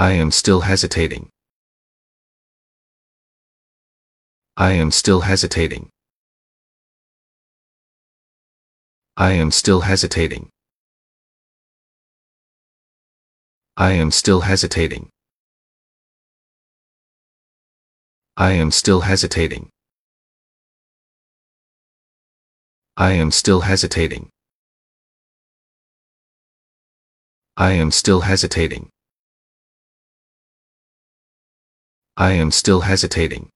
I am still hesitating. I am still hesitating. I am still hesitating. I am still hesitating. I am still hesitating. I am still hesitating. I am still hesitating. I am still hesitating.